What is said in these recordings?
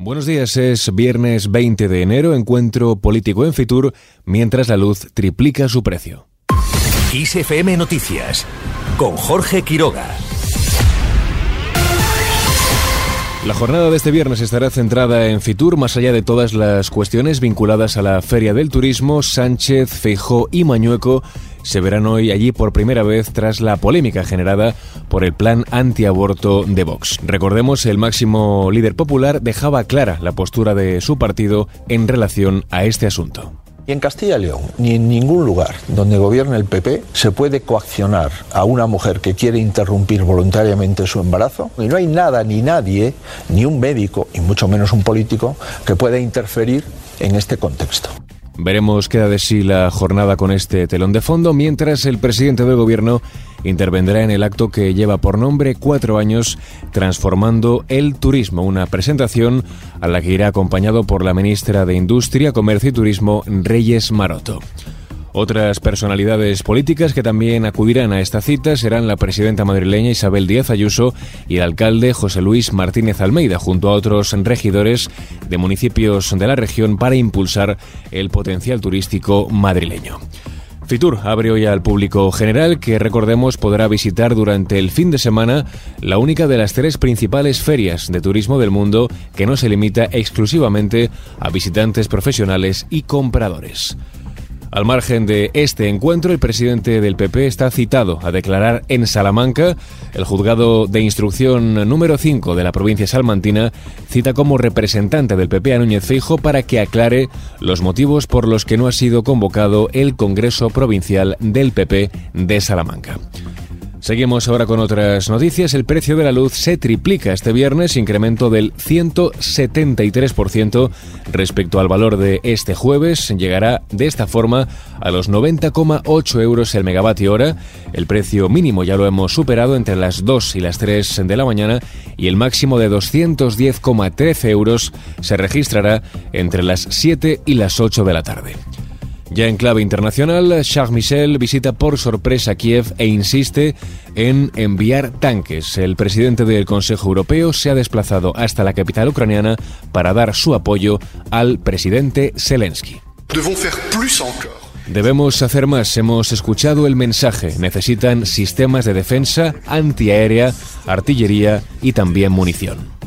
Buenos días, es viernes 20 de enero, encuentro político en Fitur, mientras la luz triplica su precio. XFM Noticias, con Jorge Quiroga. La jornada de este viernes estará centrada en Fitur, más allá de todas las cuestiones vinculadas a la Feria del Turismo, Sánchez, Feijó y Mañueco se verán hoy allí por primera vez tras la polémica generada por el plan antiaborto de Vox. Recordemos, el máximo líder popular dejaba clara la postura de su partido en relación a este asunto. Y en Castilla y León, ni en ningún lugar donde gobierne el PP se puede coaccionar a una mujer que quiere interrumpir voluntariamente su embarazo. Y no hay nada, ni nadie, ni un médico, y mucho menos un político, que pueda interferir en este contexto. Veremos qué da de sí la jornada con este telón de fondo, mientras el presidente del gobierno intervendrá en el acto que lleva por nombre cuatro años transformando el turismo, una presentación a la que irá acompañado por la ministra de Industria, Comercio y Turismo, Reyes Maroto. Otras personalidades políticas que también acudirán a esta cita serán la presidenta madrileña Isabel Díaz Ayuso y el alcalde José Luis Martínez Almeida, junto a otros regidores de municipios de la región para impulsar el potencial turístico madrileño. Fitur abre hoy al público general que recordemos podrá visitar durante el fin de semana la única de las tres principales ferias de turismo del mundo que no se limita exclusivamente a visitantes profesionales y compradores. Al margen de este encuentro, el presidente del PP está citado a declarar en Salamanca. El juzgado de instrucción número 5 de la provincia salmantina cita como representante del PP a Núñez Feijo para que aclare los motivos por los que no ha sido convocado el Congreso Provincial del PP de Salamanca. Seguimos ahora con otras noticias. El precio de la luz se triplica este viernes, incremento del 173% respecto al valor de este jueves. Llegará de esta forma a los 90,8 euros el megavatio hora. El precio mínimo ya lo hemos superado entre las 2 y las 3 de la mañana y el máximo de 210,13 euros se registrará entre las 7 y las 8 de la tarde. Ya en clave internacional, Charles Michel visita por sorpresa Kiev e insiste en enviar tanques. El presidente del Consejo Europeo se ha desplazado hasta la capital ucraniana para dar su apoyo al presidente Zelensky. Debemos hacer más. Hemos escuchado el mensaje. Necesitan sistemas de defensa antiaérea, artillería y también munición.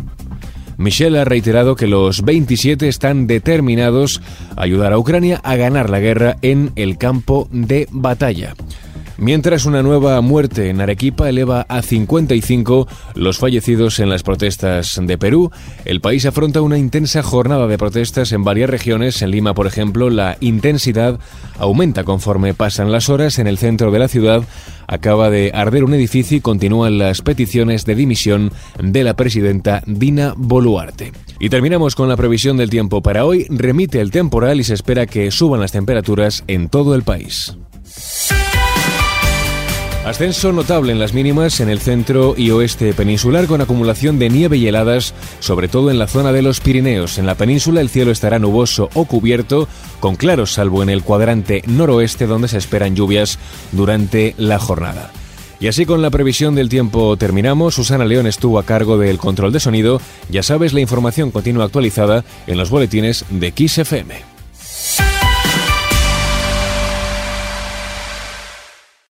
Michel ha reiterado que los 27 están determinados a ayudar a Ucrania a ganar la guerra en el campo de batalla. Mientras una nueva muerte en Arequipa eleva a 55 los fallecidos en las protestas de Perú, el país afronta una intensa jornada de protestas en varias regiones. En Lima, por ejemplo, la intensidad aumenta conforme pasan las horas. En el centro de la ciudad acaba de arder un edificio y continúan las peticiones de dimisión de la presidenta Dina Boluarte. Y terminamos con la previsión del tiempo para hoy. Remite el temporal y se espera que suban las temperaturas en todo el país. Ascenso notable en las mínimas en el centro y oeste peninsular con acumulación de nieve y heladas, sobre todo en la zona de los Pirineos. En la península el cielo estará nuboso o cubierto, con claros salvo en el cuadrante noroeste donde se esperan lluvias durante la jornada. Y así con la previsión del tiempo terminamos. Susana León estuvo a cargo del control de sonido. Ya sabes, la información continua actualizada en los boletines de XFM.